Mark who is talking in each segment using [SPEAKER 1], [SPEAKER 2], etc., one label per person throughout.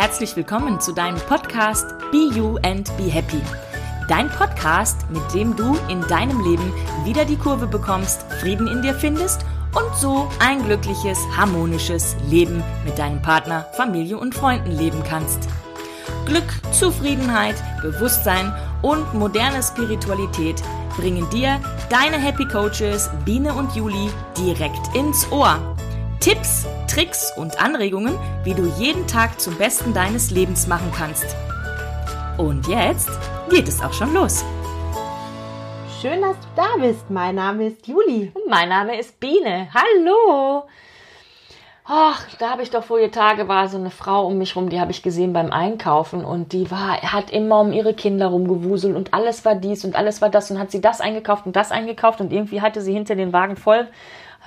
[SPEAKER 1] herzlich willkommen zu deinem Podcast Be You and Be Happy. Dein Podcast, mit dem du in deinem Leben wieder die Kurve bekommst, Frieden in dir findest und so ein glückliches, harmonisches Leben mit deinem Partner, Familie und Freunden leben kannst. Glück, Zufriedenheit, Bewusstsein und moderne Spiritualität bringen dir deine Happy Coaches Biene und Juli direkt ins Ohr. Tipps, Tricks und Anregungen, wie du jeden Tag zum Besten deines Lebens machen kannst. Und jetzt geht es auch schon los.
[SPEAKER 2] Schön, dass du da bist. Mein Name ist Juli.
[SPEAKER 1] Und mein Name ist Biene. Hallo. Ach, da habe ich doch vorige Tage war so eine Frau um mich rum, die habe ich gesehen beim Einkaufen und die war, hat immer um ihre Kinder rumgewuselt und alles war dies und alles war das und hat sie das eingekauft und das eingekauft und irgendwie hatte sie hinter den Wagen voll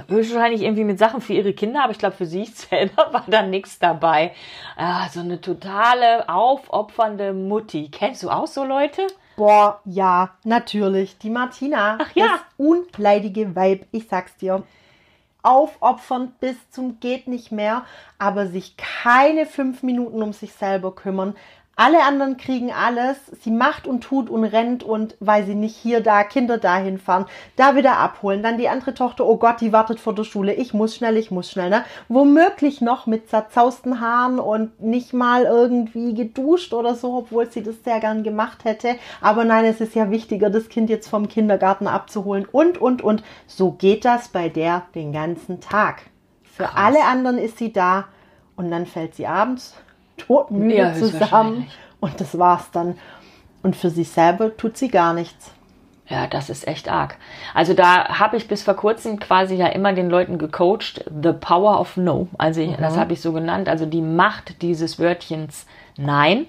[SPEAKER 1] wahrscheinlich irgendwie mit Sachen für ihre Kinder, aber ich glaube, für sich selber war da nichts dabei. Ah, so eine totale aufopfernde Mutti. Kennst du auch so Leute?
[SPEAKER 2] Boah, ja, natürlich. Die Martina.
[SPEAKER 1] Ach ja.
[SPEAKER 2] Das unleidige Weib, ich sag's dir. Aufopfernd bis zum geht nicht mehr, aber sich keine fünf Minuten um sich selber kümmern, alle anderen kriegen alles. Sie macht und tut und rennt und weil sie nicht hier, da, Kinder dahin fahren, da wieder abholen. Dann die andere Tochter, oh Gott, die wartet vor der Schule. Ich muss schnell, ich muss schnell. Ne? Womöglich noch mit zerzausten Haaren und nicht mal irgendwie geduscht oder so, obwohl sie das sehr gern gemacht hätte. Aber nein, es ist ja wichtiger, das Kind jetzt vom Kindergarten abzuholen und, und, und. So geht das bei der den ganzen Tag. Für Krass. alle anderen ist sie da und dann fällt sie abends todmüde ja, zusammen und das war's dann. Und für sich selber tut sie gar nichts.
[SPEAKER 1] Ja, das ist echt arg. Also da habe ich bis vor kurzem quasi ja immer den Leuten gecoacht, the power of no. Also ich, mhm. das habe ich so genannt, also die Macht dieses Wörtchens Nein.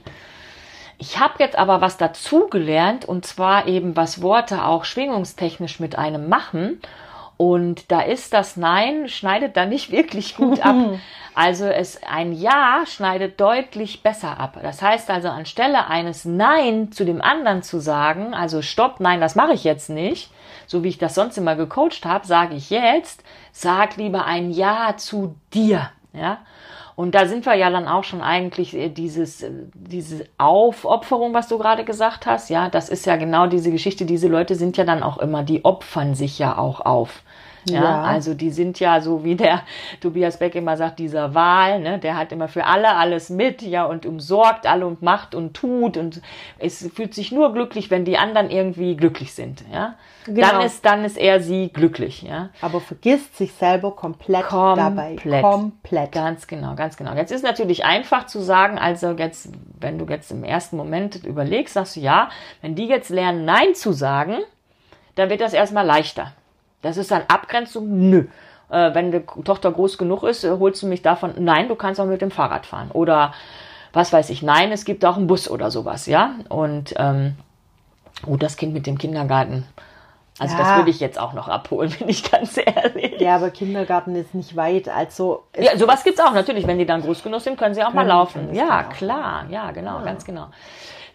[SPEAKER 1] Ich habe jetzt aber was dazugelernt und zwar eben, was Worte auch schwingungstechnisch mit einem machen. Und da ist das Nein, schneidet da nicht wirklich gut ab. Also es, ein Ja schneidet deutlich besser ab. Das heißt also, anstelle eines Nein zu dem anderen zu sagen, also Stopp, nein, das mache ich jetzt nicht, so wie ich das sonst immer gecoacht habe, sage ich jetzt, sag lieber ein Ja zu dir. Ja, und da sind wir ja dann auch schon eigentlich äh, dieses, äh, diese Aufopferung, was du gerade gesagt hast. Ja, das ist ja genau diese Geschichte. Diese Leute sind ja dann auch immer, die opfern sich ja auch auf. Ja, ja, also die sind ja so wie der Tobias Beck immer sagt, dieser Wahl, ne, der hat immer für alle alles mit, ja, und umsorgt alle und macht und tut und es fühlt sich nur glücklich, wenn die anderen irgendwie glücklich sind, ja. Genau. Dann ist, dann ist er sie glücklich, ja.
[SPEAKER 2] Aber vergisst sich selber komplett,
[SPEAKER 1] komplett dabei. Komplett. Ganz genau, ganz genau. Jetzt ist natürlich einfach zu sagen, also jetzt, wenn du jetzt im ersten Moment überlegst, sagst du ja, wenn die jetzt lernen, Nein zu sagen, dann wird das erstmal leichter. Das ist dann Abgrenzung? Nö. Äh, wenn die Tochter groß genug ist, äh, holst du mich davon? Nein, du kannst auch mit dem Fahrrad fahren. Oder was weiß ich, nein, es gibt auch einen Bus oder sowas, ja. Und ähm, oh, das Kind mit dem Kindergarten. Also ja. das würde ich jetzt auch noch abholen, bin ich ganz ehrlich.
[SPEAKER 2] Ja, aber Kindergarten ist nicht weit. Also
[SPEAKER 1] ja, sowas gibt's auch natürlich. Wenn die dann groß genug sind, können sie auch mal laufen. Ja, klar, ja, genau, ja. ganz genau.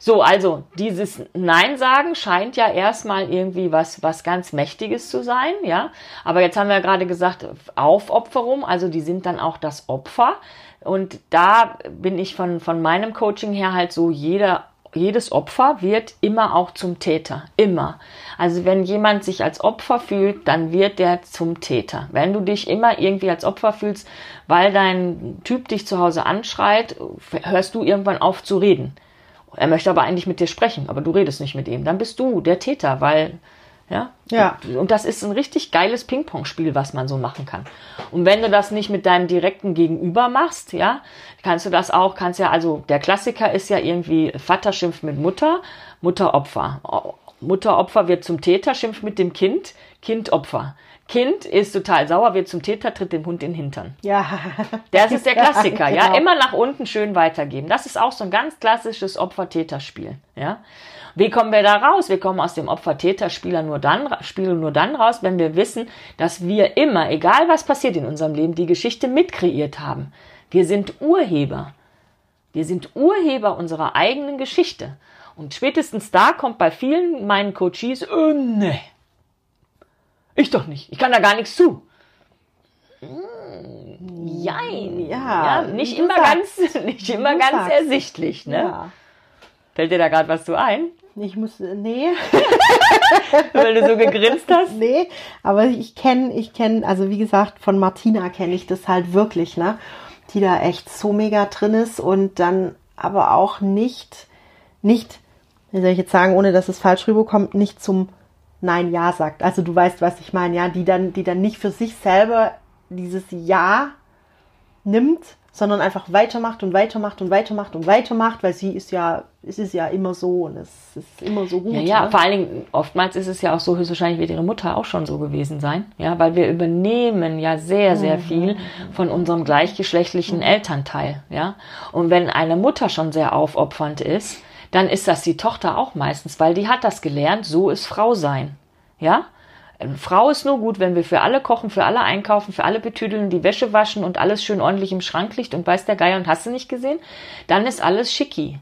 [SPEAKER 1] So, also dieses Nein sagen scheint ja erstmal irgendwie was, was ganz Mächtiges zu sein, ja. Aber jetzt haben wir gerade gesagt, Aufopferung, also die sind dann auch das Opfer. Und da bin ich von, von meinem Coaching her halt so, jeder jedes Opfer wird immer auch zum Täter. Immer. Also wenn jemand sich als Opfer fühlt, dann wird der zum Täter. Wenn du dich immer irgendwie als Opfer fühlst, weil dein Typ dich zu Hause anschreit, hörst du irgendwann auf zu reden. Er möchte aber eigentlich mit dir sprechen, aber du redest nicht mit ihm. Dann bist du der Täter, weil, ja.
[SPEAKER 2] Ja.
[SPEAKER 1] Und das ist ein richtig geiles Ping-Pong-Spiel, was man so machen kann. Und wenn du das nicht mit deinem direkten Gegenüber machst, ja, kannst du das auch, kannst ja, also der Klassiker ist ja irgendwie Vater schimpft mit Mutter, Mutter Opfer. Mutter Opfer wird zum Täter, schimpft mit dem Kind, Kind Opfer. Kind ist total sauer, wird zum Täter, tritt dem Hund in den Hintern.
[SPEAKER 2] Ja.
[SPEAKER 1] Das ist der Klassiker, ja, genau. Immer nach unten schön weitergeben. Das ist auch so ein ganz klassisches Opfer-Täter-Spiel, ja. Wie kommen wir da raus? Wir kommen aus dem Opfer-Täter-Spieler nur dann, Spiel nur dann raus, wenn wir wissen, dass wir immer, egal was passiert in unserem Leben, die Geschichte mitkreiert haben. Wir sind Urheber. Wir sind Urheber unserer eigenen Geschichte. Und spätestens da kommt bei vielen meinen Coaches, oh, nee, ich doch nicht. Ich kann da gar nichts zu. Jein.
[SPEAKER 2] Ja,
[SPEAKER 1] Ja, nicht immer
[SPEAKER 2] sagst.
[SPEAKER 1] ganz, nicht immer
[SPEAKER 2] Du
[SPEAKER 1] ganz
[SPEAKER 2] sagst.
[SPEAKER 1] ersichtlich, ne?
[SPEAKER 2] Ja.
[SPEAKER 1] Fällt dir da gerade was so ein,
[SPEAKER 2] Ich muss, nee,
[SPEAKER 1] weil du so gegrinst hast?
[SPEAKER 2] nee, aber ich kenne, ich kenne, also wie gesagt, von Martina kenne ich das halt wirklich, ne? Die da echt so mega drin ist und dann aber auch nicht, nicht, wie soll ich jetzt sagen, ohne dass es falsch rüberkommt, nicht zum Nein, Ja sagt. Also du weißt, was ich meine, ja, die dann, die dann nicht für sich selber dieses Ja nimmt, sondern einfach weitermacht und weitermacht und weitermacht und weitermacht, weil sie ist ja, es ist ja immer so und es ist immer so gut.
[SPEAKER 1] Ja, ja,
[SPEAKER 2] ne?
[SPEAKER 1] vor allen Dingen, oftmals ist es ja auch so, höchstwahrscheinlich wird ihre Mutter auch schon so gewesen sein, ja, weil wir übernehmen ja sehr, sehr
[SPEAKER 2] Mhm.
[SPEAKER 1] viel von unserem gleichgeschlechtlichen Elternteil, ja. Und wenn eine Mutter schon sehr aufopfernd ist, dann ist das die Tochter auch meistens, weil die hat das gelernt, so ist Frau sein, ja. Eine Frau ist nur gut, wenn wir für alle kochen, für alle einkaufen, für alle betüdeln, die Wäsche waschen und alles schön ordentlich im Schrank liegt und weiß der Geier und hast du nicht gesehen, dann ist alles schicki.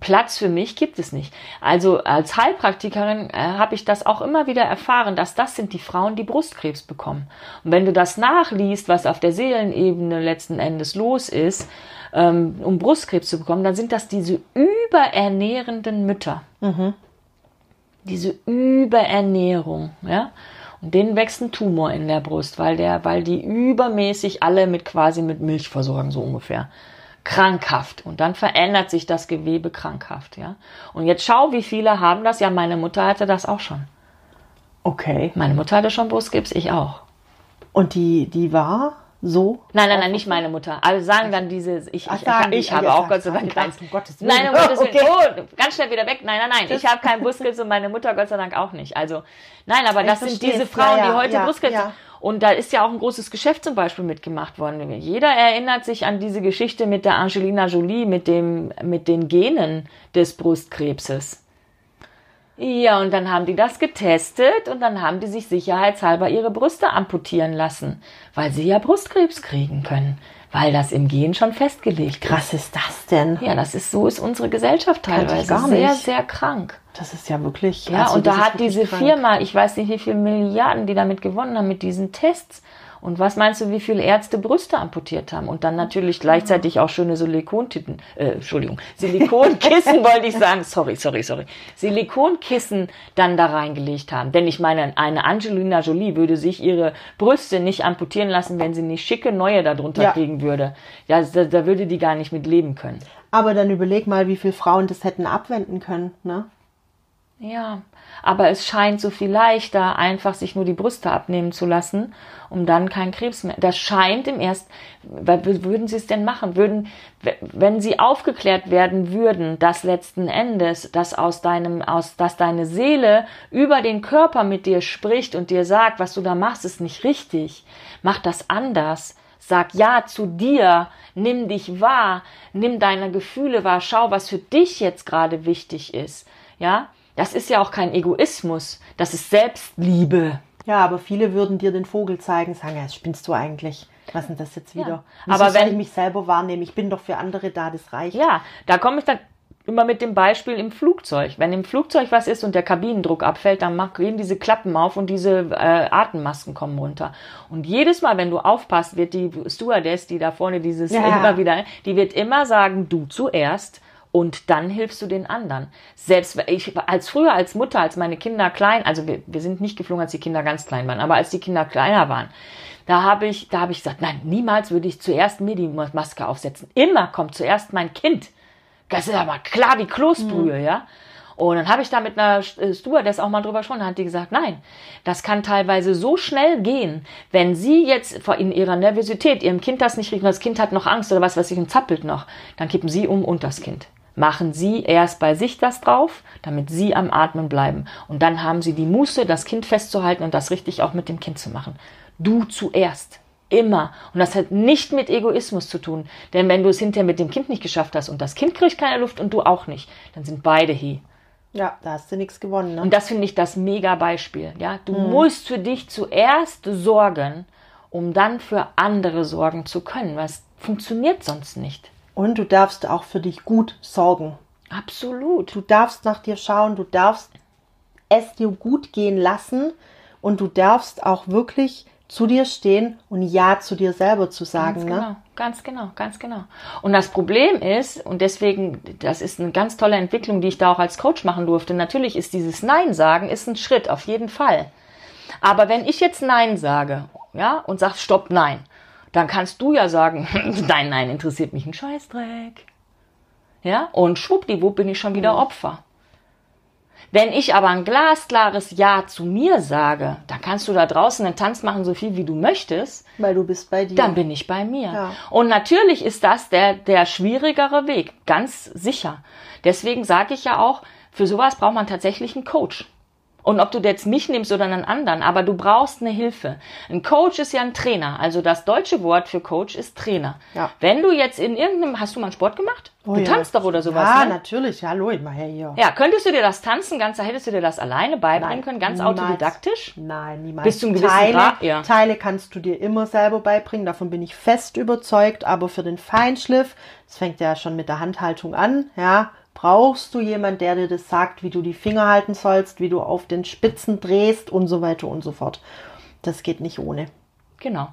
[SPEAKER 1] Platz für mich gibt es nicht. Also als Heilpraktikerin äh, habe ich das auch immer wieder erfahren, dass das sind die Frauen, die Brustkrebs bekommen. Und wenn du das nachliest, was auf der Seelenebene letzten Endes los ist, ähm, um Brustkrebs zu bekommen, dann sind das diese überernährenden Mütter. Diese Überernährung, ja. Und denen wächst ein Tumor in der Brust, weil der, weil die übermäßig alle mit quasi mit Milch versorgen, so ungefähr krankhaft und dann verändert sich das Gewebe krankhaft, ja. Und jetzt schau, wie viele haben das. Ja, meine Mutter hatte das auch schon.
[SPEAKER 2] Okay.
[SPEAKER 1] Meine Mutter hatte schon Brustkrebs, ich auch.
[SPEAKER 2] Und die, die war so?
[SPEAKER 1] Nein, nein, nein, nicht meine Mutter. Also sagen dann diese, ich,
[SPEAKER 2] Ach,
[SPEAKER 1] ich,
[SPEAKER 2] sagen
[SPEAKER 1] ich,
[SPEAKER 2] die,
[SPEAKER 1] habe auch Gott sei Dank keins.
[SPEAKER 2] um Gottes Willen.
[SPEAKER 1] Nein, um Gottes Willen.
[SPEAKER 2] Okay.
[SPEAKER 1] Oh, ganz schnell wieder weg. Nein, nein, nein. Ich habe keinen Brustkrebs und meine Mutter Gott sei Dank auch nicht. Also, nein, aber
[SPEAKER 2] Ich
[SPEAKER 1] das sind
[SPEAKER 2] versteh's.
[SPEAKER 1] diese Frauen,
[SPEAKER 2] Ja,
[SPEAKER 1] die heute
[SPEAKER 2] ja,
[SPEAKER 1] Brustkrebs
[SPEAKER 2] ja.
[SPEAKER 1] haben. Und da ist ja auch ein großes Geschäft zum Beispiel mitgemacht worden. Jeder erinnert sich an diese Geschichte mit der Angelina Jolie, mit dem, mit den Genen des Brustkrebses. Ja, und dann haben die das getestet und dann haben die sich sicherheitshalber ihre Brüste amputieren lassen, weil sie ja Brustkrebs kriegen können, weil das im Gen schon festgelegt ist.
[SPEAKER 2] Krass ist das denn?
[SPEAKER 1] Ja, das ist so ist unsere Gesellschaft teilweise
[SPEAKER 2] gar
[SPEAKER 1] sehr
[SPEAKER 2] nicht.
[SPEAKER 1] sehr krank.
[SPEAKER 2] Das ist ja wirklich.
[SPEAKER 1] Ja,
[SPEAKER 2] also
[SPEAKER 1] und da hat diese
[SPEAKER 2] krank.
[SPEAKER 1] Firma, ich weiß nicht, wie viele Milliarden die damit gewonnen haben mit diesen Tests. Und was meinst du, wie viele Ärzte Brüste amputiert haben? Und dann natürlich gleichzeitig auch schöne Silikontitten, äh, Entschuldigung, Silikonkissen wollte ich sagen, sorry, sorry, sorry, Silikonkissen dann da reingelegt haben. Denn ich meine, eine Angelina Jolie würde sich ihre Brüste nicht amputieren lassen, wenn sie nicht schicke neue darunter
[SPEAKER 2] Ja.
[SPEAKER 1] kriegen würde. Ja, da, da würde die gar nicht mit leben können.
[SPEAKER 2] Aber dann überleg mal, wie viele Frauen das hätten abwenden können, ne?
[SPEAKER 1] Ja, aber es scheint so viel leichter, einfach sich nur die Brüste abnehmen zu lassen, um dann keinen Krebs mehr. Das scheint im ersten, würden sie es denn machen? Würden, wenn sie aufgeklärt werden würden, dass letzten Endes, dass aus deinem, aus, dass deine Seele über den Körper mit dir spricht und dir sagt, was du da machst, ist nicht richtig. Mach das anders. Sag ja zu dir, nimm dich wahr, nimm deine Gefühle wahr, schau, was für dich jetzt gerade wichtig ist. Ja, das ist ja auch kein Egoismus, das ist Selbstliebe.
[SPEAKER 2] Ja, aber viele würden dir den Vogel zeigen, sagen, ja, spinnst du eigentlich? Was ist denn das jetzt wieder?
[SPEAKER 1] Ja. Aber wenn-
[SPEAKER 2] ich mich selber wahrnehmen? Ich bin doch für andere da, das reicht.
[SPEAKER 1] Ja, da komme ich dann immer mit dem Beispiel im Flugzeug. Wenn im Flugzeug was ist und der Kabinendruck abfällt, dann gehen diese Klappen auf und diese äh, Atemmasken kommen runter. Und jedes Mal, wenn du aufpasst, wird die Stewardess, die da vorne dieses
[SPEAKER 2] Ja.
[SPEAKER 1] immer wieder, die wird immer sagen, du zuerst. Und dann hilfst du den anderen. Selbst ich, als früher als Mutter, als meine Kinder klein, also wir, wir sind nicht geflogen, als die Kinder ganz klein waren, aber als die Kinder kleiner waren, da habe ich, da habe ich gesagt, nein, niemals würde ich zuerst mir die Maske aufsetzen. Immer kommt zuerst mein Kind. Das ist aber klar wie Kloßbrühe, ja. Und dann habe ich da mit einer äh, Stewardess auch mal drüber gesprochen, da hat die gesagt, nein, das kann teilweise so schnell gehen, wenn sie jetzt vor- in ihrer Nervosität ihrem Kind das nicht und das Kind hat noch Angst oder was weiß ich und zappelt noch, dann kippen sie um und das Kind. Machen sie erst bei sich das drauf, damit sie am Atmen bleiben. Und dann haben sie die Muße, das Kind festzuhalten und das richtig auch mit dem Kind zu machen. Du zuerst. Immer. Und das hat nicht mit Egoismus zu tun. Denn wenn du es hinterher mit dem Kind nicht geschafft hast und das Kind kriegt keine Luft und du auch nicht, dann sind beide he.
[SPEAKER 2] Ja, da hast du nichts gewonnen, ne?
[SPEAKER 1] Und das finde ich das mega Beispiel. Ja, du musst für dich zuerst sorgen, um dann für andere sorgen zu können. Was funktioniert sonst nicht.
[SPEAKER 2] Und du darfst auch für dich gut sorgen.
[SPEAKER 1] Absolut.
[SPEAKER 2] Du darfst nach dir schauen, du darfst es dir gut gehen lassen und du darfst auch wirklich zu dir stehen und Ja zu dir selber zu sagen.
[SPEAKER 1] Ganz
[SPEAKER 2] ne?
[SPEAKER 1] genau, ganz genau, ganz genau. Und das Problem ist, und deswegen, das ist eine ganz tolle Entwicklung, die ich da auch als Coach machen durfte. Natürlich ist dieses Nein sagen, ist ein Schritt, auf jeden Fall. Aber wenn ich jetzt Nein sage, ja, und sag Stopp, nein, dann kannst du ja sagen, nein, nein, interessiert mich ein Scheißdreck. Ja, und schwuppdiwupp bin ich schon wieder Opfer. Wenn ich aber ein glasklares Ja zu mir sage, dann kannst du da draußen einen Tanz machen, so viel wie du möchtest.
[SPEAKER 2] Weil du bist bei dir.
[SPEAKER 1] Dann bin ich bei mir.
[SPEAKER 2] Ja.
[SPEAKER 1] Und natürlich ist das der, der schwierigere Weg, ganz sicher. Deswegen sage ich ja auch, für sowas braucht man tatsächlich einen Coach. Und ob du jetzt mich nimmst oder einen anderen, aber du brauchst eine Hilfe. Ein Coach ist ja ein Trainer. Also das deutsche Wort für Coach ist Trainer.
[SPEAKER 2] Ja.
[SPEAKER 1] Wenn du jetzt in irgendeinem, hast du mal einen Sport gemacht?
[SPEAKER 2] Oh
[SPEAKER 1] du
[SPEAKER 2] ja.
[SPEAKER 1] tanzt doch oder sowas,
[SPEAKER 2] Ja,
[SPEAKER 1] ne?
[SPEAKER 2] natürlich. Hallo, ich mache ja hier.
[SPEAKER 1] Ja, könntest du dir das Tanzen ganz, hättest du dir das alleine beibringen
[SPEAKER 2] Nein,
[SPEAKER 1] können, ganz
[SPEAKER 2] niemals.
[SPEAKER 1] autodidaktisch?
[SPEAKER 2] Nein, niemals.
[SPEAKER 1] Bis zu einem gewissen
[SPEAKER 2] Teile,
[SPEAKER 1] Grad, ja.
[SPEAKER 2] Teile kannst du dir immer selber beibringen, davon bin ich fest überzeugt, aber für den Feinschliff, das fängt ja schon mit der Handhaltung an, ja, brauchst du jemand, der dir das sagt, wie du die Finger halten sollst, wie du auf den Spitzen drehst und so weiter und so fort. Das geht nicht ohne.
[SPEAKER 1] Genau.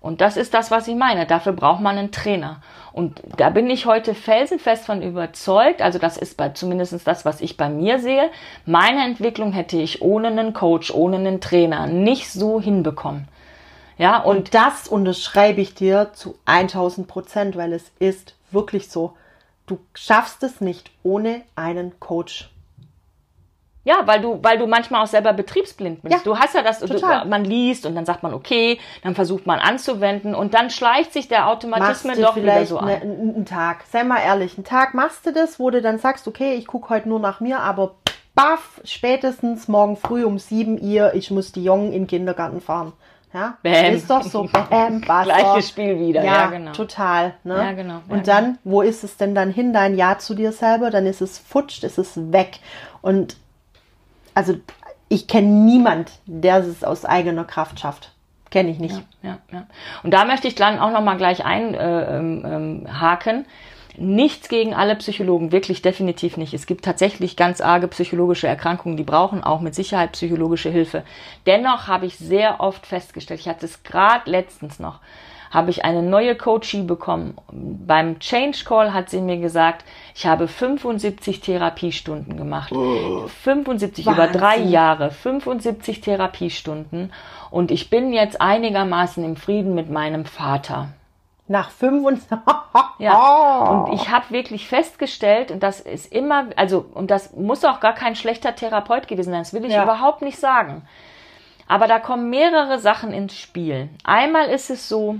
[SPEAKER 1] Und das ist das, was ich meine. Dafür braucht man einen Trainer. Und da bin ich heute felsenfest von überzeugt. Also das ist bei, zumindest das, was ich bei mir sehe. Meine Entwicklung hätte ich ohne einen Coach, ohne einen Trainer nicht so hinbekommen. Ja, und,
[SPEAKER 2] Und das unterschreibe ich dir zu 1000 Prozent, weil es ist wirklich so. Du schaffst es nicht ohne einen Coach.
[SPEAKER 1] ja, weil du, weil du manchmal auch selber betriebsblind bist.
[SPEAKER 2] Ja,
[SPEAKER 1] du hast ja das, du, man liest und dann sagt man okay, dann versucht man anzuwenden und dann schleicht sich der Automatismus doch wieder so
[SPEAKER 2] ne,
[SPEAKER 1] ein.
[SPEAKER 2] einen Tag. Sei mal ehrlich, einen Tag machst du das, wo du dann sagst, okay, ich gucke heute nur nach mir, aber baff, spätestens morgen früh um 7 Uhr, ich muss die Jungen in den Kindergarten fahren. Ja,
[SPEAKER 1] Bäm.
[SPEAKER 2] ist doch so, bam, basta.
[SPEAKER 1] Gleiches Spiel wieder,
[SPEAKER 2] Ja,
[SPEAKER 1] ja, genau.
[SPEAKER 2] total. Ne?
[SPEAKER 1] Ja, genau, ja,
[SPEAKER 2] Und dann, wo ist es denn dann hin, dein Ja zu dir selber? Dann ist es futscht, ist es weg. Und also ich kenne niemand, der es aus eigener Kraft schafft. Kenne ich nicht.
[SPEAKER 1] ja, ja. Und da möchte ich dann auch noch mal gleich einhaken. Äh, ähm, ähm. Nichts gegen alle Psychologen, wirklich definitiv nicht. Es gibt tatsächlich ganz arge psychologische Erkrankungen, die brauchen auch mit Sicherheit psychologische Hilfe. Dennoch habe ich sehr oft festgestellt, ich hatte es gerade letztens noch, habe ich eine neue Coachie bekommen. Beim Change Call hat sie mir gesagt, ich habe 75 Therapiestunden gemacht. 75 über drei
[SPEAKER 2] Wahnsinn.
[SPEAKER 1] Jahre, 75 Therapiestunden. Und ich bin jetzt einigermaßen im Frieden mit meinem Vater.
[SPEAKER 2] Nach 25
[SPEAKER 1] Ja. Und ich habe wirklich festgestellt, und das ist immer, also, und das muss auch gar kein schlechter Therapeut gewesen sein, das will ich
[SPEAKER 2] Ja.
[SPEAKER 1] überhaupt nicht sagen. Aber da kommen mehrere Sachen ins Spiel. Einmal ist es so,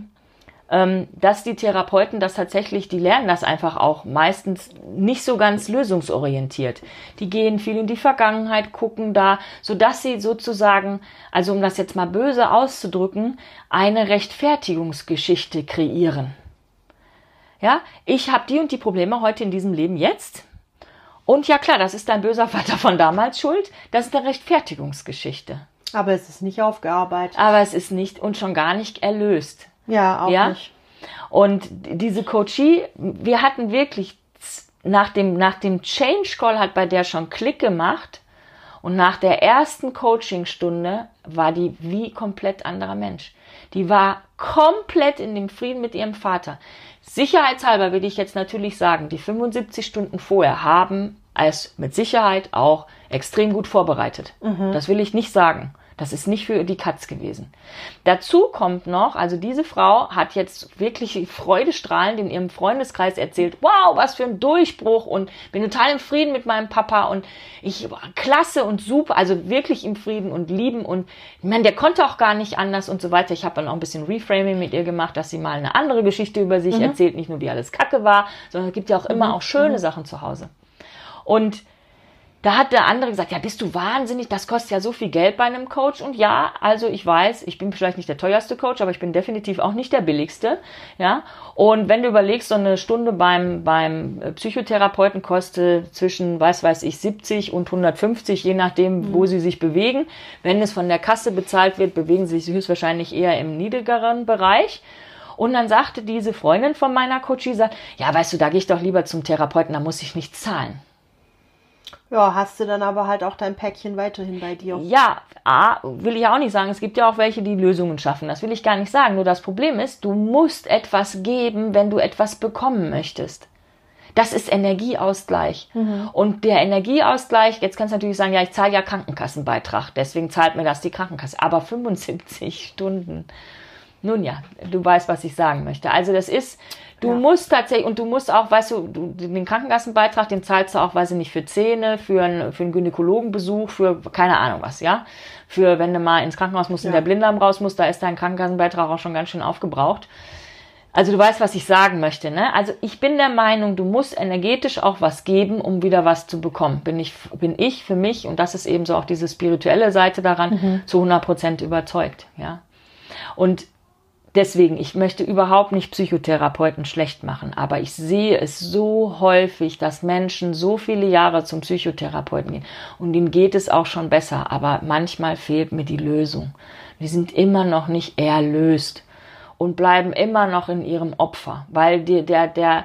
[SPEAKER 1] dass die Therapeuten das tatsächlich, die lernen das einfach auch meistens nicht so ganz lösungsorientiert. Die gehen viel in die Vergangenheit, gucken da, sodass sie sozusagen, also um das jetzt mal böse auszudrücken, eine Rechtfertigungsgeschichte kreieren. Ja, ich habe die und die Probleme heute in diesem Leben jetzt. Und ja klar, das ist dein böser Vater von damals schuld. Das ist eine Rechtfertigungsgeschichte.
[SPEAKER 2] Aber es ist nicht aufgearbeitet.
[SPEAKER 1] Aber es ist nicht und schon gar nicht erlöst.
[SPEAKER 2] Ja, auch
[SPEAKER 1] Ja?
[SPEAKER 2] nicht.
[SPEAKER 1] Und diese Coachie, wir hatten wirklich nach dem, nach dem Change Call hat bei der schon Klick gemacht. Und nach der ersten Coachingstunde war die wie komplett anderer Mensch. Die war komplett in dem Frieden mit ihrem Vater. Sicherheitshalber will ich jetzt natürlich sagen, die 75 Stunden vorher haben es mit Sicherheit auch extrem gut vorbereitet. Das will ich nicht sagen. Das ist nicht für die Katz gewesen. Dazu kommt noch, also diese Frau hat jetzt wirklich freudestrahlend in ihrem Freundeskreis erzählt, wow, was für ein Durchbruch und bin total im Frieden mit meinem Papa und ich war klasse und super, also wirklich im Frieden und lieben und ich meine, der konnte auch gar nicht anders und so weiter. Ich habe dann auch ein bisschen Reframing mit ihr gemacht, dass sie mal eine andere Geschichte über sich erzählt, nicht nur wie alles kacke war, sondern es gibt ja auch immer auch schöne Sachen zu Hause. Und da hat der andere gesagt, ja, bist du wahnsinnig, das kostet ja so viel Geld bei einem Coach. Und ja, also ich weiß, ich bin vielleicht nicht der teuerste Coach, aber ich bin definitiv auch nicht der billigste. Ja. Und wenn du überlegst, so eine Stunde beim, beim Psychotherapeuten kostet zwischen, weiß weiß ich, 70 und 150, je nachdem, wo sie sich bewegen. Wenn es von der Kasse bezahlt wird, bewegen sie sich höchstwahrscheinlich eher im niedrigeren Bereich. Und dann sagte diese Freundin von meiner Coachie, sagt, ja, weißt du, da gehe ich doch lieber zum Therapeuten, da muss ich nicht zahlen.
[SPEAKER 2] Ja, hast du dann aber halt auch dein Päckchen weiterhin bei dir.
[SPEAKER 1] Ja, A, will ich auch nicht sagen. Es gibt ja auch welche, die Lösungen schaffen. Das will ich gar nicht sagen. Nur das Problem ist, du musst etwas geben, wenn du etwas bekommen möchtest. Das ist Energieausgleich. Mhm. Und der Energieausgleich, jetzt kannst du natürlich sagen, ja, ich zahle ja Krankenkassenbeitrag, deswegen zahlt mir das die Krankenkasse. Aber 75 Stunden. Nun ja, du weißt, was ich sagen möchte. Also das ist, Du ja. musst tatsächlich, und du musst auch, weißt du, du, den Krankenkassenbeitrag, den zahlst du auch, weiß ich nicht, für Zähne, für, ein, für einen Gynäkologenbesuch, für keine Ahnung was, ja. Für, wenn du mal ins Krankenhaus musst ja. und der Blinddarm raus muss, da ist dein Krankenkassenbeitrag auch schon ganz schön aufgebraucht. Also du weißt, was ich sagen möchte, ne? Also ich bin der Meinung, du musst energetisch auch was geben, um wieder was zu bekommen. Bin ich, bin ich für mich, und das ist eben so auch diese spirituelle Seite daran, mhm. zu 100 Prozent überzeugt, ja. Und Deswegen, ich möchte überhaupt nicht Psychotherapeuten schlecht machen, aber ich sehe es so häufig, dass Menschen so viele Jahre zum Psychotherapeuten gehen und ihnen geht es auch schon besser, aber manchmal fehlt mir die Lösung. Die sind immer noch nicht erlöst und bleiben immer noch in ihrem Opfer, weil der, der, der,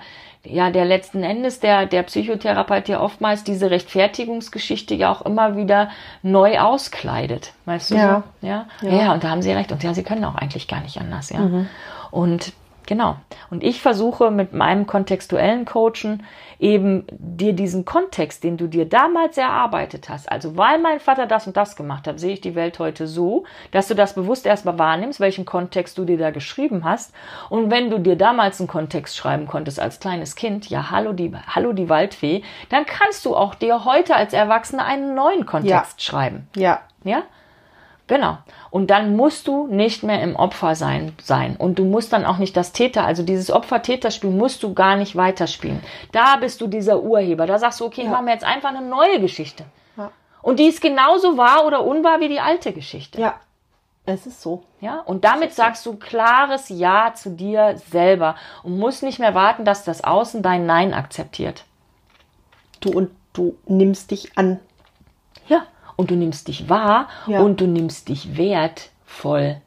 [SPEAKER 1] ja, der letzten Endes, der, der Psychotherapeut ja oftmals diese Rechtfertigungsgeschichte ja auch immer wieder neu auskleidet. Weißt du? Ja. So? Ja? ja. Ja, und da haben sie recht. Und ja, sie können auch eigentlich gar nicht anders, ja. Mhm. Und Genau. Und ich versuche mit meinem kontextuellen Coachen eben dir diesen Kontext, den du dir damals erarbeitet hast, also weil mein Vater das und das gemacht hat, sehe ich die Welt heute so, dass du das bewusst erstmal wahrnimmst, welchen Kontext du dir da geschrieben hast. Und wenn du dir damals einen Kontext schreiben konntest als kleines Kind, ja, hallo die, hallo die Waldfee, dann kannst du auch dir heute als Erwachsener einen neuen Kontext
[SPEAKER 2] ja.
[SPEAKER 1] schreiben.
[SPEAKER 2] Ja.
[SPEAKER 1] Ja? Genau. Und dann musst du nicht mehr im Opfer sein, sein. Und du musst dann auch nicht das Täter, also dieses Opfer-Täter-Spiel musst du gar nicht weiterspielen. Da bist du dieser Urheber. Da sagst du, okay, ja. machen wir jetzt einfach eine neue Geschichte. Ja. Und die ist genauso wahr oder unwahr wie die alte Geschichte.
[SPEAKER 2] Ja. Es ist so.
[SPEAKER 1] Ja, und damit sagst du klares Ja zu dir selber und musst nicht mehr warten, dass das Außen dein Nein akzeptiert.
[SPEAKER 2] Du und du nimmst dich an.
[SPEAKER 1] Und du nimmst dich wahr ja. und du nimmst dich wertvoll,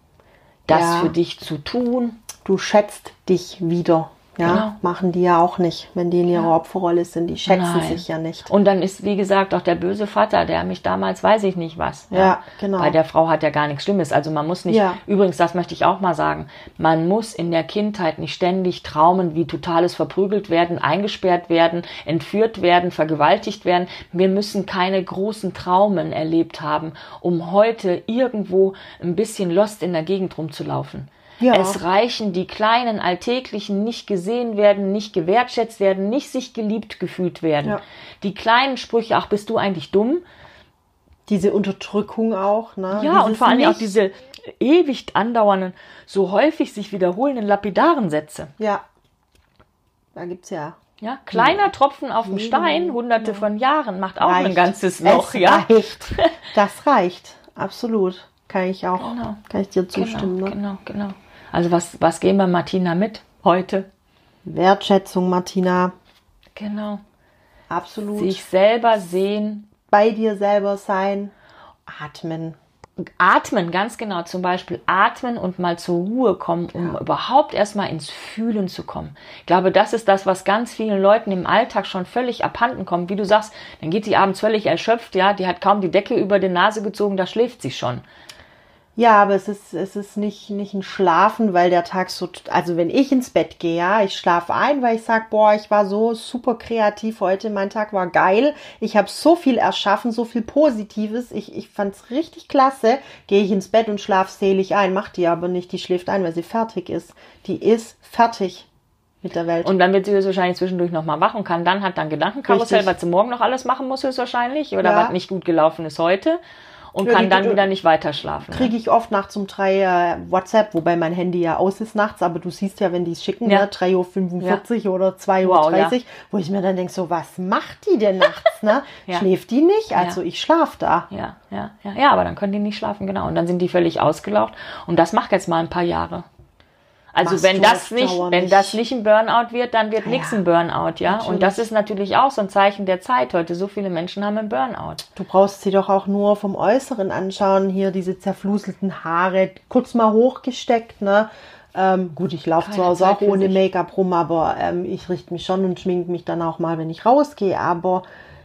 [SPEAKER 1] das ja. für dich zu tun.
[SPEAKER 2] Du schätzt dich wieder. Ja, genau. machen die ja auch nicht, wenn die in ihrer ja. Opferrolle sind. Die schätzen Nein. sich ja nicht.
[SPEAKER 1] Und dann ist, wie gesagt, auch der böse Vater, der mich damals, weiß ich nicht was.
[SPEAKER 2] Ja, ja genau.
[SPEAKER 1] Bei der Frau hat ja gar nichts Schlimmes. Also man muss nicht, ja. übrigens, das möchte ich auch mal sagen, man muss in der Kindheit nicht ständig Traumen wie totales verprügelt werden, eingesperrt werden, entführt werden, vergewaltigt werden. Wir müssen keine großen Traumen erlebt haben, um heute irgendwo ein bisschen lost in der Gegend rumzulaufen. Ja. Es reichen die kleinen alltäglichen nicht gesehen werden, nicht gewertschätzt werden, nicht sich geliebt gefühlt werden. Ja. Die kleinen Sprüche, ach, bist du eigentlich dumm?
[SPEAKER 2] Diese Unterdrückung auch, ne?
[SPEAKER 1] Ja, Dieses und vor allem auch diese ewig andauernden, so häufig sich wiederholenden lapidaren Sätze.
[SPEAKER 2] Ja. Da gibt's ja
[SPEAKER 1] ja, kleiner Tropfen auf dem Stein, hunderte von Jahren, macht auch reicht. ein ganzes Loch,
[SPEAKER 2] es
[SPEAKER 1] ja.
[SPEAKER 2] Reicht. Das reicht, absolut. Kann ich auch, genau. kann ich dir
[SPEAKER 1] genau,
[SPEAKER 2] zustimmen.
[SPEAKER 1] Genau, ne? genau, genau. Also was, was gehen wir Martina mit heute?
[SPEAKER 2] Wertschätzung, Martina.
[SPEAKER 1] Genau.
[SPEAKER 2] Absolut.
[SPEAKER 1] Sich selber sehen.
[SPEAKER 2] Bei dir selber sein. Atmen.
[SPEAKER 1] Atmen, ganz genau. Zum Beispiel atmen und mal zur Ruhe kommen, um ja. überhaupt erstmal ins Fühlen zu kommen. Ich glaube, das ist das, was ganz vielen Leuten im Alltag schon völlig abhanden kommt. Wie du sagst, dann geht sie abends völlig erschöpft, ja, die hat kaum die Decke über die Nase gezogen, da schläft sie schon.
[SPEAKER 2] Ja, aber es ist, es ist nicht, nicht ein Schlafen, weil der Tag so, also wenn ich ins Bett gehe, ja, ich schlafe ein, weil ich sag, boah, ich war so super kreativ heute, mein Tag war geil, ich habe so viel erschaffen, so viel Positives, ich, ich fand's richtig klasse, gehe ich ins Bett und schlaf selig ein, macht die aber nicht, die schläft ein, weil sie fertig ist. Die ist fertig mit der Welt.
[SPEAKER 1] Und dann wird sie wahrscheinlich zwischendurch nochmal wach und kann dann hat dann Gedankenkarussell, Richtig. was sie morgen noch alles machen muss, höchstwahrscheinlich, oder ja. was nicht gut gelaufen ist heute und ja, kann dann wieder nicht weiter schlafen.
[SPEAKER 2] Kriege ich oft nachts um drei äh, WhatsApp, wobei mein Handy ja aus ist nachts, aber du siehst ja, wenn die es schicken, ja. ne, 3.45 Uhr ja. oder 2.30 Uhr, wow, ja. wo ich mir dann denke, so, was macht die denn nachts? Ne? Schläft die nicht? Also ich schlaf da.
[SPEAKER 1] Ja, ja, ja, ja, aber dann können die nicht schlafen, genau. Und dann sind die völlig ausgelaucht. Und das macht jetzt mal ein paar Jahre. Also wenn das nicht, wenn das nicht ein Burnout wird, dann wird ja, nichts ein Burnout, ja. Natürlich. Und das ist natürlich auch so ein Zeichen der Zeit heute. So viele Menschen haben einen Burnout.
[SPEAKER 2] Du brauchst sie doch auch nur vom Äußeren anschauen. Hier diese zerfluselten Haare, kurz mal hochgesteckt, ne? Ähm, gut, ich laufe zu Hause auch ohne Make-up rum, aber ähm, ich richte mich schon und schminke mich dann auch mal, wenn ich rausgehe. Aber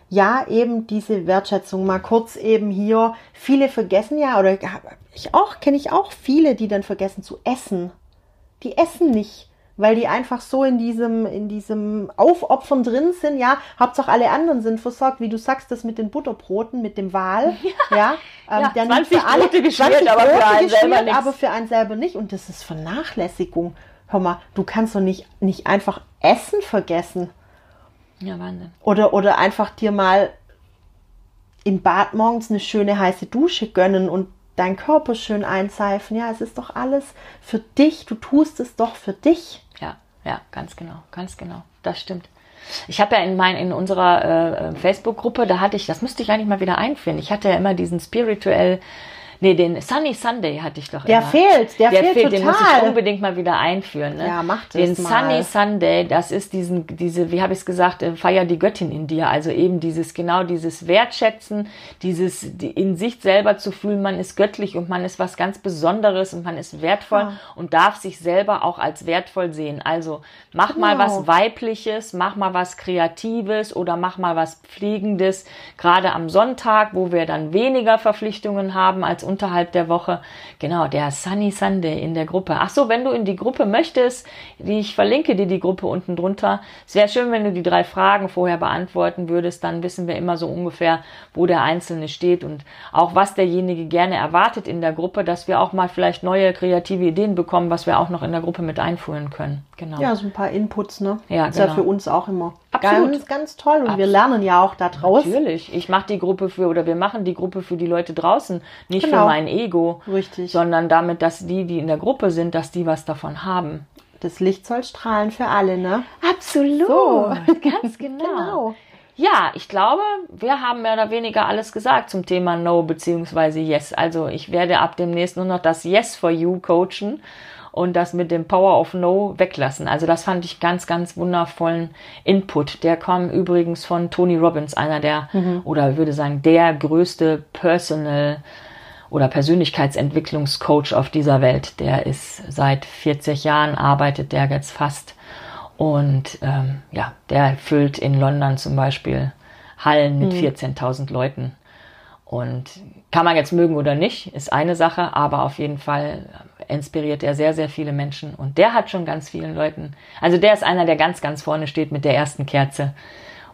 [SPEAKER 2] ja, eben diese Wertschätzung mal kurz eben hier. Viele vergessen ja, oder ich auch, kenne ich auch viele, die dann vergessen zu essen. Die essen nicht, weil die einfach so in diesem, in diesem Aufopfern drin sind, ja. Hauptsache alle anderen sind versorgt, wie du sagst, das mit den Butterbroten, mit dem Wal, ja. ja, ähm,
[SPEAKER 1] Ja,
[SPEAKER 2] der
[SPEAKER 1] 20
[SPEAKER 2] nimmt für alle,
[SPEAKER 1] Brote geschmiert,
[SPEAKER 2] 20
[SPEAKER 1] aber für einen selber nichts.
[SPEAKER 2] aber für einen selber nicht. Und das ist Vernachlässigung. Hör mal, du kannst doch nicht, nicht einfach Essen vergessen.
[SPEAKER 1] Ja, Wahnsinn.
[SPEAKER 2] Oder, oder einfach dir mal im Bad morgens eine schöne heiße Dusche gönnen und deinen Körper schön einseifen. Ja, es ist doch alles für dich. Du tust es doch für dich.
[SPEAKER 1] Ja, ja, ganz genau, ganz genau. Das stimmt. Ich habe ja in, mein, in unserer äh, Facebook-Gruppe, da hatte ich, das müsste ich eigentlich mal wieder einführen. Ich hatte ja immer diesen spirituell, nee, den Sunny Sunday hatte ich doch
[SPEAKER 2] Der
[SPEAKER 1] immer.
[SPEAKER 2] fehlt, der fehlt
[SPEAKER 1] Den muss ich
[SPEAKER 2] total.
[SPEAKER 1] unbedingt mal wieder einführen. Ne?
[SPEAKER 2] Ja, mach das
[SPEAKER 1] Den
[SPEAKER 2] mal.
[SPEAKER 1] Sunny Sunday, das ist diesen, diese, wie habe ich es gesagt, äh, feier die Göttin in dir. Also eben dieses, genau dieses Wertschätzen, dieses die, in sich selber zu fühlen, man ist göttlich und man ist was ganz Besonderes und man ist wertvoll
[SPEAKER 2] Ja.
[SPEAKER 1] und darf sich selber auch als wertvoll sehen. Also mach mal
[SPEAKER 2] Genau.
[SPEAKER 1] was Weibliches, mach mal was Kreatives oder mach mal was Pflegendes. Gerade am Sonntag, wo wir dann weniger Verpflichtungen haben als unterhalb der Woche. Genau, der Sunny Sunday in der Gruppe. Ach so, wenn du in die Gruppe möchtest, die ich verlinke dir die Gruppe unten drunter. Es wäre schön, wenn du die drei Fragen vorher beantworten würdest. Dann wissen wir immer so ungefähr, wo der Einzelne steht und auch was derjenige gerne erwartet in der Gruppe, dass wir auch mal vielleicht neue kreative Ideen bekommen, was wir auch noch in der Gruppe mit einführen können. Genau.
[SPEAKER 2] Ja, so ein paar Inputs, ne?
[SPEAKER 1] Ja,
[SPEAKER 2] ist ja
[SPEAKER 1] genau.
[SPEAKER 2] für uns auch immer
[SPEAKER 1] Absolut.
[SPEAKER 2] ganz, ganz toll. Und wir
[SPEAKER 1] Absolut.
[SPEAKER 2] lernen ja auch da draus.
[SPEAKER 1] Natürlich. Ich mache die Gruppe für, oder wir machen die Gruppe für die Leute draußen, nicht
[SPEAKER 2] Genau.
[SPEAKER 1] für mein Ego,
[SPEAKER 2] Richtig.
[SPEAKER 1] sondern damit, dass die, die in der Gruppe sind, dass die was davon haben.
[SPEAKER 2] Das Licht soll strahlen für alle, ne?
[SPEAKER 1] Absolut.
[SPEAKER 2] So.
[SPEAKER 1] ganz genau.
[SPEAKER 2] Genau.
[SPEAKER 1] Ja, ich glaube, wir haben mehr oder weniger alles gesagt zum Thema No beziehungsweise Yes. Also ich werde ab demnächst nur noch das Yes for You coachen und das mit dem Power of No weglassen. Also das fand ich ganz, ganz wundervollen Input. Der kam übrigens von Tony Robbins, einer der, oder ich würde sagen, der größte Personal oder Persönlichkeitsentwicklungscoach auf dieser Welt. Der ist seit 40 Jahren, arbeitet der jetzt fast. Und ähm, ja, der füllt in London zum Beispiel Hallen mit 14.000 Leuten. Und kann man jetzt mögen oder nicht, ist eine Sache, aber auf jeden Fall inspiriert er sehr, sehr viele Menschen. Und der hat schon ganz vielen Leuten, also der ist einer, der ganz, ganz vorne steht mit der ersten Kerze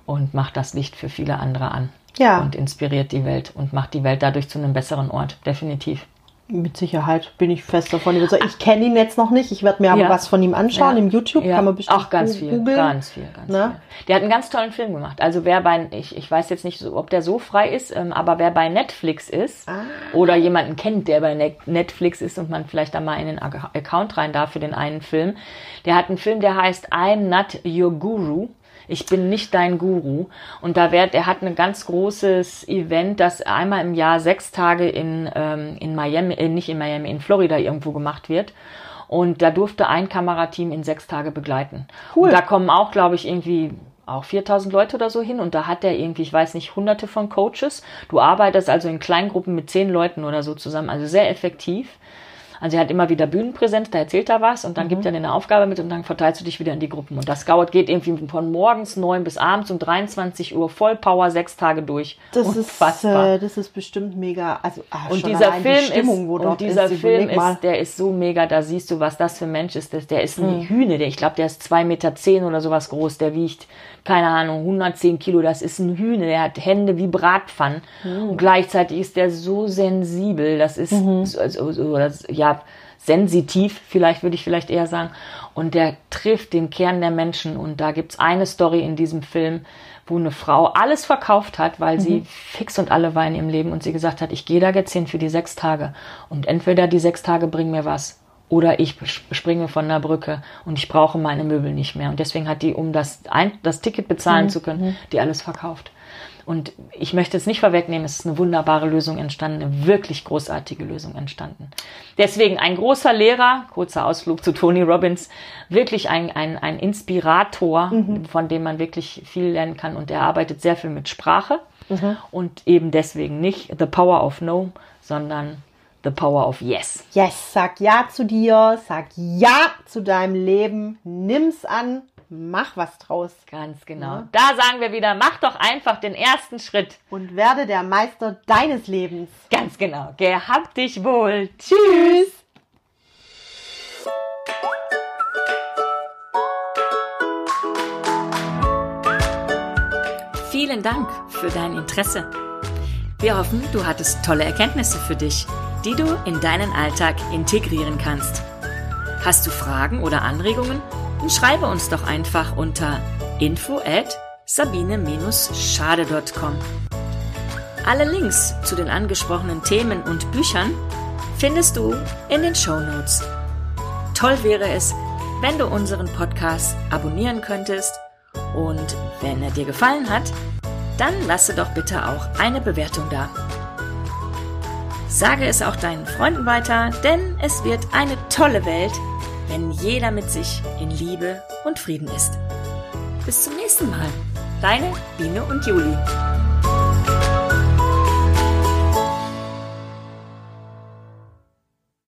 [SPEAKER 1] und macht das Licht für viele andere an.
[SPEAKER 2] Ja.
[SPEAKER 1] Und inspiriert die Welt und macht die Welt dadurch zu einem besseren Ort, definitiv.
[SPEAKER 2] Mit Sicherheit bin ich fest davon überzeugt. Ich kenne ihn jetzt noch nicht. Ich werde mir aber
[SPEAKER 1] Ja.
[SPEAKER 2] was von ihm anschauen. Im YouTube
[SPEAKER 1] Ja.
[SPEAKER 2] kann man bestimmt
[SPEAKER 1] auch ganz viel,
[SPEAKER 2] googeln.
[SPEAKER 1] ganz viel, ganz
[SPEAKER 2] Ne?
[SPEAKER 1] viel. Der hat einen ganz tollen Film gemacht. Also wer bei, ich, ich weiß jetzt nicht, so, ob der so frei ist, ähm, aber wer bei Netflix ist
[SPEAKER 2] Ah.
[SPEAKER 1] oder jemanden kennt, der bei Net- Netflix ist und man vielleicht da mal in den Ac- Account rein darf für den einen Film, der hat einen Film, der heißt I'm Not Your Guru. Ich bin nicht dein Guru. Und da wird, er hat ein ganz großes Event, das einmal im Jahr sechs Tage in, ähm, in Miami, äh, nicht in Miami, in Florida irgendwo gemacht wird. Und da durfte ein Kamerateam in sechs Tage begleiten.
[SPEAKER 2] Cool.
[SPEAKER 1] Und da kommen auch, glaube ich, irgendwie auch 4000 Leute oder so hin. Und da hat er irgendwie, ich weiß nicht, hunderte von Coaches. Du arbeitest also in Kleingruppen mit zehn Leuten oder so zusammen. Also sehr effektiv. Also er hat immer wieder Bühnenpräsenz, da erzählt er was und dann gibt er eine Aufgabe mit und dann verteilst du dich wieder in die Gruppen. Und das dauert, geht irgendwie von morgens neun bis abends um 23 Uhr voll Power sechs Tage durch.
[SPEAKER 2] Das
[SPEAKER 1] Unfassbar.
[SPEAKER 2] ist, äh, das ist bestimmt mega. Also, ah,
[SPEAKER 1] Und
[SPEAKER 2] schon
[SPEAKER 1] dieser Film
[SPEAKER 2] die Stimmung, wo
[SPEAKER 1] ist, und dieser
[SPEAKER 2] ist,
[SPEAKER 1] Film ist, der ist so mega, da siehst du, was das für ein Mensch ist. Der ist ein Hühne, der, ich glaube, der ist zwei Meter zehn oder sowas groß, der wiegt, keine Ahnung, 110 Kilo, das ist ein Hühne, der hat Hände wie Bratpfannen.
[SPEAKER 2] Hm.
[SPEAKER 1] Und gleichzeitig ist der so sensibel, das ist,
[SPEAKER 2] Mhm.
[SPEAKER 1] so, so, so, das, ja, sensitiv, vielleicht würde ich vielleicht eher sagen. Und der trifft den Kern der Menschen. Und da gibt's eine Story in diesem Film, wo eine Frau alles verkauft hat, weil
[SPEAKER 2] Mhm.
[SPEAKER 1] sie fix und alle war in ihrem Leben und sie gesagt hat, ich gehe da jetzt hin für die sechs Tage. Und entweder die sechs Tage bringen mir was oder ich springe von der Brücke und ich brauche meine Möbel nicht mehr. Und deswegen hat die, um das, ein, das Ticket bezahlen zu können, die alles verkauft. Und ich möchte es nicht vorwegnehmen, es ist eine wunderbare Lösung entstanden, eine wirklich großartige Lösung entstanden. Deswegen ein großer Lehrer, kurzer Ausflug zu Tony Robbins, wirklich ein, ein, ein Inspirator, von dem man wirklich viel lernen kann. Und er arbeitet sehr viel mit Sprache und eben deswegen nicht The Power of No, sondern The Power of Yes.
[SPEAKER 2] Yes, sag Ja zu dir, sag Ja zu deinem Leben, nimm's an, mach was draus.
[SPEAKER 1] Ganz genau.
[SPEAKER 2] Ja.
[SPEAKER 1] Da sagen wir wieder, mach doch einfach den ersten Schritt.
[SPEAKER 2] Und werde der Meister deines Lebens.
[SPEAKER 1] Ganz genau. Gehabt dich wohl. Tschüss. Vielen Dank für dein Interesse. Wir hoffen, du hattest tolle Erkenntnisse für dich, die du in deinen Alltag integrieren kannst. Hast du Fragen oder Anregungen? Dann schreibe uns doch einfach unter info at sabine-schade.com. Alle Links zu den angesprochenen Themen und Büchern findest du in den Show Notes. Toll wäre es, wenn du unseren Podcast abonnieren könntest und wenn er dir gefallen hat, dann lasse doch bitte auch eine Bewertung da. Sage es auch deinen Freunden weiter, denn es wird eine tolle Welt, wenn jeder mit sich in Liebe und Frieden ist. Bis zum nächsten Mal. Deine Biene und Juli.